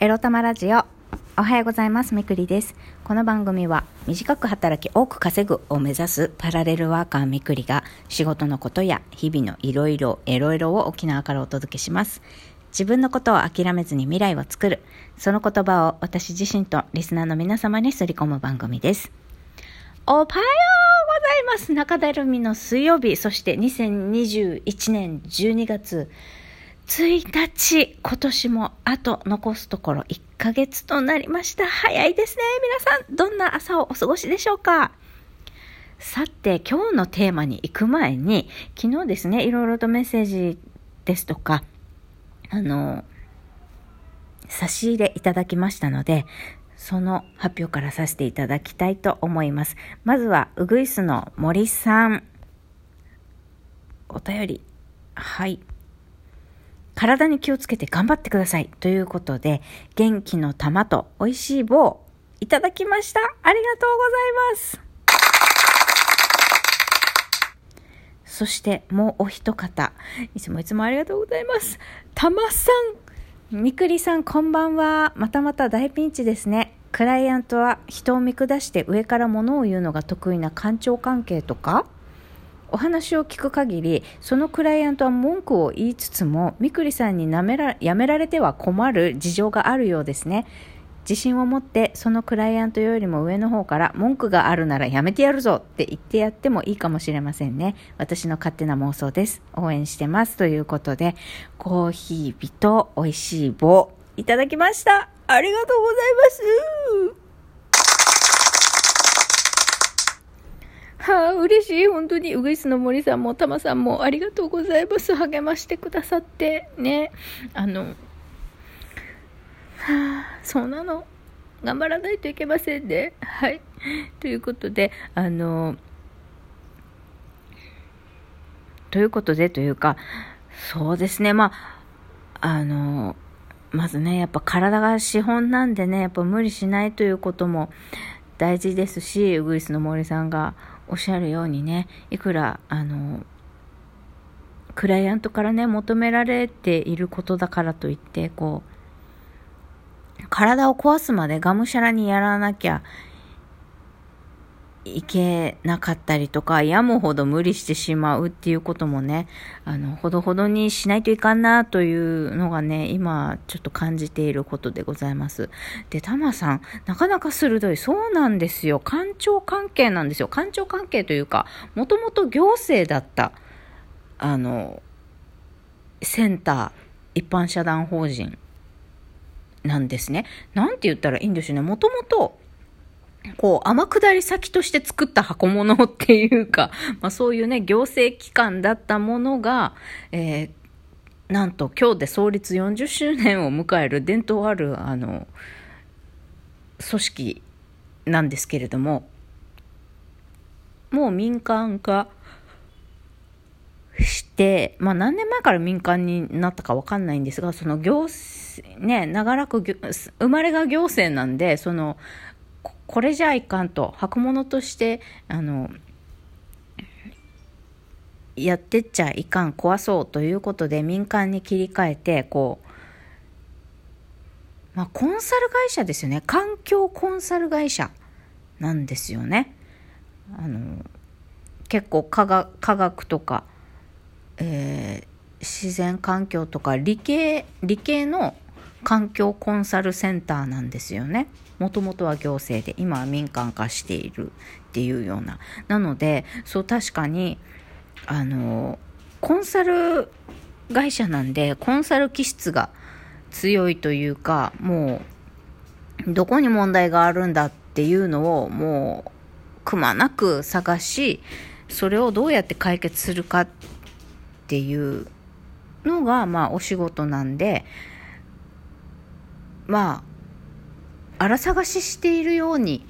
エロ玉ラジオ。おはようございます。みくりです。この番組は短く働き多く稼ぐを目指すパラレルワーカーみくりが仕事のことや日々のいろいろエロエロを沖縄からお届けします。自分のことを諦めずに未来を作る。その言葉を私自身とリスナーの皆様にすり込む番組です。おはようございます。中だるみの水曜日、そして2021年12月1日、今年もあと残すところ1ヶ月となりました。早いですね。皆さん、どんな朝をお過ごしでしょうか？さて、今日のテーマに行く前に、昨日ですね、いろいろとメッセージですとか、あの、差し入れいただきましたので、その発表からさせていただきたいと思います。まずは、ウグイスの森さん。お便り。はい。体に気をつけて頑張ってください。ということで、元気の玉と美味しい棒、いただきました。ありがとうございます。そして、もうお一方。いつもいつもありがとうございます。玉さん。みくりさん、こんばんは。またまた大ピンチですね。クライアントは人を見下して上から物を言うのが得意な官庁関係とかお話を聞く限りそのクライアントは文句を言いつつもみくりさんになめらやめられては困る事情があるようですね。自信を持ってそのクライアントよりも上の方から文句があるならやめてやるぞって言ってやってもいいかもしれませんね。私の勝手な妄想です。応援してます。ということでコーヒー日と美味しい棒いただきました。ありがとうございます。はあ、嬉しい。本当に、ウグイスの森さんも、タマさんも、ありがとうございます。励ましてくださって、ね。あの、はあ、そうなの。頑張らないといけませんね。はい。ということで、あの、ということで、というか、そうですね、まあ、あの、まずね、やっぱ体が資本なんでね、やっぱ無理しないということも大事ですし、ウグイスの森さんがおっしゃるようにね、いくら、あの、クライアントからね、求められていることだからといって、こう、体を壊すまでがむしゃらにやらなきゃいけなかったりとか、やむほど無理してしまうっていうこともね、あの、ほどほどにしないといかんなというのがね、今ちょっと感じていることでございます。で、タマさん、なかなか鋭い。そうなんですよ。官庁関係なんですよ。官庁関係というか、もともと行政だった、あの、センター、一般社団法人なんですね。なんて言ったらいいんでしょうね。もともと、こう、天下り先として作った箱物っていうか、まあそういうね、行政機関だったものが、えー、なんと今日で創立40周年を迎える伝統ある、あの、組織なんですけれども、もう民間化して、まあ何年前から民間になったかわかんないんですが、その行政、ね、長らく生まれが行政なんで、その、これじゃいかんと、箱物として、あの、やってっちゃいかん、壊そうということで民間に切り替えて、こう、まあ、コンサル会社ですよね。環境コンサル会社なんですよね。あの、結構科学とか、えー、自然環境とか理系、理系の環境コンサルセンターなんですよね。もともとは行政で、今は民間化しているっていうような。なので、そう確かに、あの、コンサル会社なんで、コンサル気質が強いというか、もう、どこに問題があるんだっていうのを、もう、くまなく探し、それをどうやって解決するかっていうのが、まあ、お仕事なんで、まあ、荒探ししているように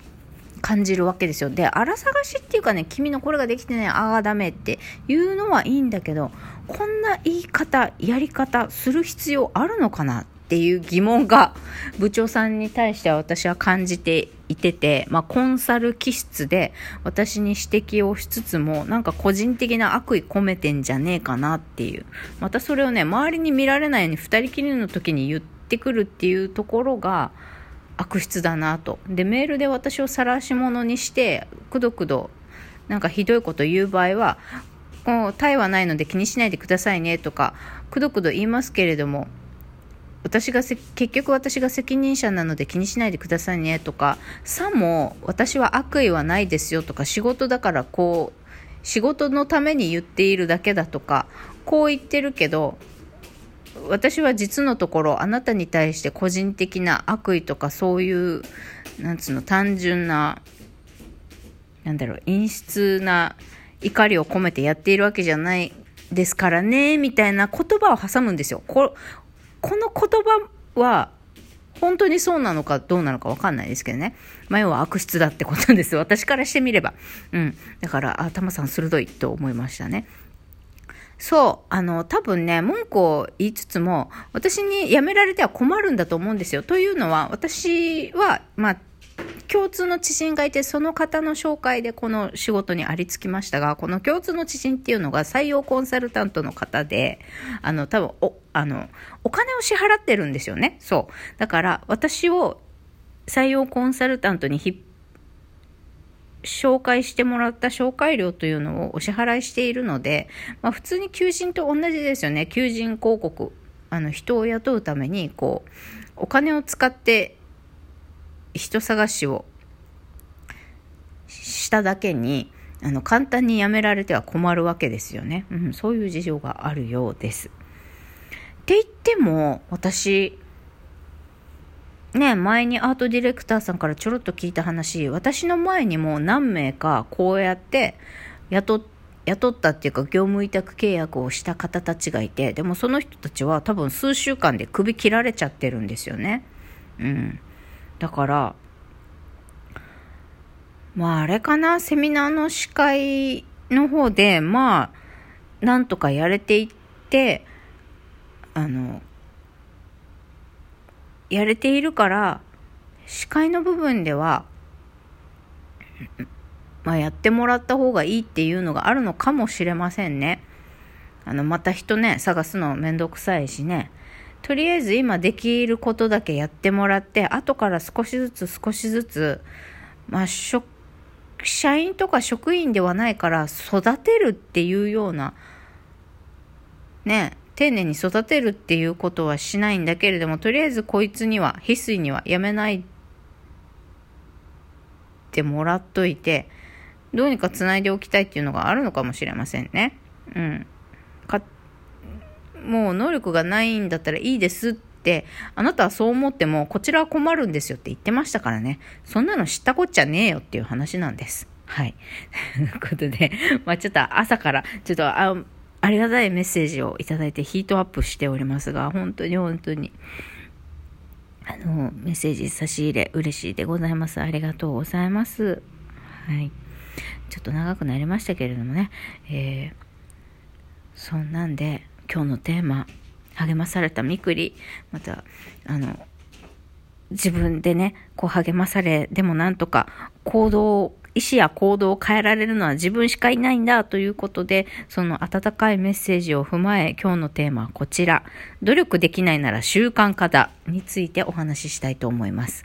感じるわけですよ。で、荒探しっていうかね、君のこれができてない、ああ、ダメっていうのはいいんだけど、こんな言い方、やり方する必要あるのかなっていう疑問が 部長さんに対しては私は感じていてて、まあ、コンサル気質で私に指摘をしつつも、なんか個人的な悪意込めてんじゃねえかなっていう。またそれをね、周りに見られないように二人きりの時に言って、ってくるっていうところが悪質だなと。でメールで私を晒し者にしてくどくどなんかひどいこと言う場合はこうタイはないので気にしないでくださいねとかくどくど言いますけれども私が結局私が責任者なので気にしないでくださいねとかさも私は悪意はないですよとか仕事だからこう仕事のために言っているだけだとかこう言ってるけど私は実のところあなたに対して個人的な悪意とかそういうなんつうの単純ななんだろう陰湿な怒りを込めてやっているわけじゃないですからねみたいな言葉を挟むんですよここの言葉は本当にそうなのかどうなのかわかんないですけどね。まあ、要は悪質だってことです。私からしてみれば。うん。だから、あ、タマさん鋭いと思いましたね。そう、あの、多分ね、文句を言いつつも、私に辞められては困るんだと思うんですよ。というのは、私は、まあ、共通の知人がいて、その方の紹介でこの仕事にありつきましたが、この共通の知人っていうのが採用コンサルタントの方で、あの、多分、お、あの、お金を支払ってるんですよね。そう。だから、私を採用コンサルタントに引っ紹介してもらった紹介料というのをお支払いしているので、まあ、普通に求人と同じですよね。求人広告。あの、人を雇うために、こう、お金を使って人探しをしただけに、あの、簡単に辞められては困るわけですよね。うん、そういう事情があるようです。って言っても、私、ね、前にアートディレクターさんからちょろっと聞いた話、私の前にも何名かこうやって雇雇ったっていうか業務委託契約をした方たちがいて、でもその人たちは多分数週間で首切られちゃってるんですよね。うん。だから、まああれかな、セミナーの司会の方で、まあ、なんとかやれていって、あの、やれているから、視界の部分では、まあ、やってもらった方がいいっていうのがあるのかもしれませんね。あの、また人ね、探すのめんどくさいしね。とりあえず今できることだけやってもらって、後から少しずつ少しずつ、まあ、社員とか職員ではないから育てるっていうような、ね、丁寧に育てるっていうことはしないんだけれども、とりあえずこいつには、翡翠にはやめないってもらっといて、どうにか繋いでおきたいっていうのがあるのかもしれませんね。うん。か、もう能力がないんだったらいいですって、あなたはそう思っても、こちらは困るんですよって言ってましたからね。そんなの知ったこっちゃねえよっていう話なんです。はい。ということで、まあちょっと朝から、ちょっと、あ、ありがたいメッセージをいただいてヒートアップしておりますが、本当に本当に、あの、メッセージ差し入れ嬉しいでございます。ありがとうございます。はい。ちょっと長くなりましたけれどもね、えー、そんなんで、今日のテーマ、励まされたみくり、また、あの、自分でね、こう励まされ、でもなんとか行動意思や行動を変えられるのは自分しかいないんだということで、その温かいメッセージを踏まえ、今日のテーマはこちら。努力できないなら習慣化だについてお話ししたいと思います。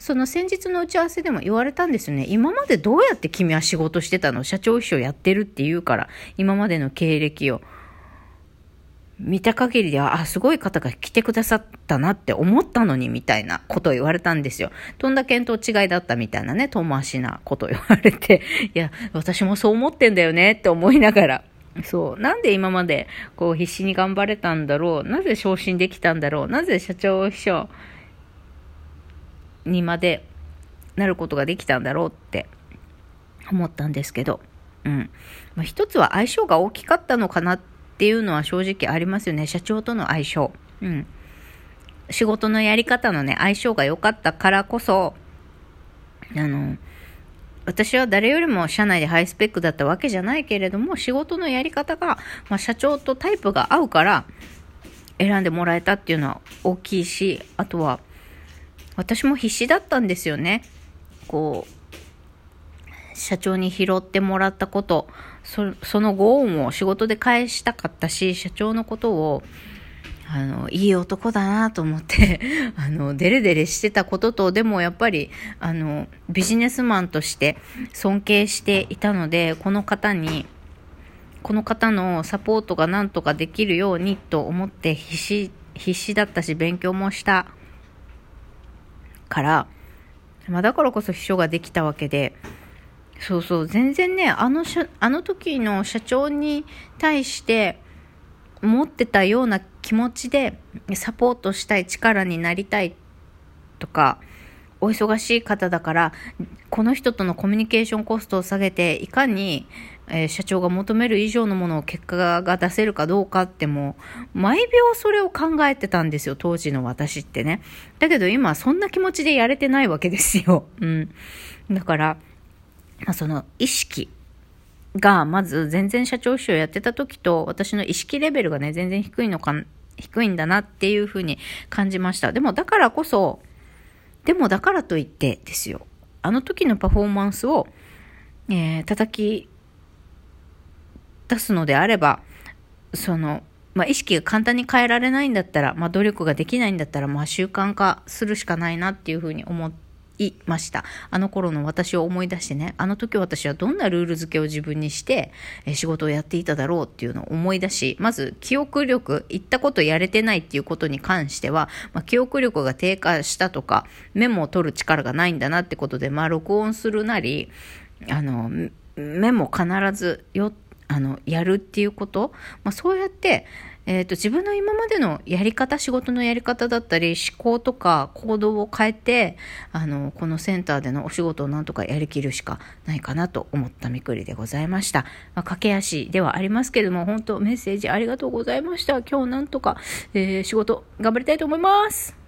その先日の打ち合わせでも言われたんですよね。今までどうやって君は仕事してたの？社長秘書やってるって言うから、今までの経歴を。見た限りでは、あ、すごい方が来てくださったなって思ったのに、みたいなことを言われたんですよ。とんだ見当違いだったみたいなね、遠回しなことを言われて、いや、私もそう思ってんだよねって思いながら、そう。なんで今まで、こう、必死に頑張れたんだろう。なぜ昇進できたんだろう。なぜ社長秘書にまでなることができたんだろうって思ったんですけど、うん。まあ、一つは相性が大きかったのかなってっていうのは正直ありますよね。社長との相性。うん。仕事のやり方のね、相性が良かったからこそ、あの、私は誰よりも社内でハイスペックだったわけじゃないけれども、仕事のやり方が、まあ、社長とタイプが合うから、選んでもらえたっていうのは大きいし、あとは、私も必死だったんですよね。こう、社長に拾ってもらったこと、そそのご恩を仕事で返したかったし、社長のことを、あの、いい男だなと思って あの、デレデレしてたことと、でもやっぱり、あの、ビジネスマンとして尊敬していたので、この方に、この方のサポートがなんとかできるようにと思って必死、必死だったし、勉強もしたから、まあ、だからこそ秘書ができたわけで、そうそう、全然ね、あのしあの時の社長に対して持ってたような気持ちでサポートしたい力になりたいとか、お忙しい方だから、この人とのコミュニケーションコストを下げて、いかに、えー、社長が求める以上のものを結果が出せるかどうかっても、毎秒それを考えてたんですよ、当時の私ってね。だけど今、そんな気持ちでやれてないわけですよ。うん。だから、その意識が、まず全然社長秘書をやってた時と、私の意識レベルがね、全然低いのか、低いんだなっていうふうに感じました。でもだからこそ、でもだからといってですよ。あの時のパフォーマンスを、えー、叩き出すのであれば、その、まあ、意識が簡単に変えられないんだったら、まあ、努力ができないんだったら、まあ、習慣化するしかないなっていうふうに思って、いました。あの頃の私を思い出してね、あの時私はどんなルール付けを自分にして、え仕事をやっていただろうっていうのを思い出し、まず記憶力、言ったことやれてないっていうことに関しては、まあ、記憶力が低下したとか、メモを取る力がないんだなってことで、まあ録音するなり、あの、メモ必ずよ、あの、やるっていうこと、まあそうやって、えーと、自分の今までのやり方仕事のやり方だったり思考とか行動を変えてあのこのセンターでのお仕事をなんとかやりきるしかないかなと思ったみくりでございました、まあ、駆け足ではありますけれども本当メッセージありがとうございました。今日なんとか、えー、仕事頑張りたいと思います。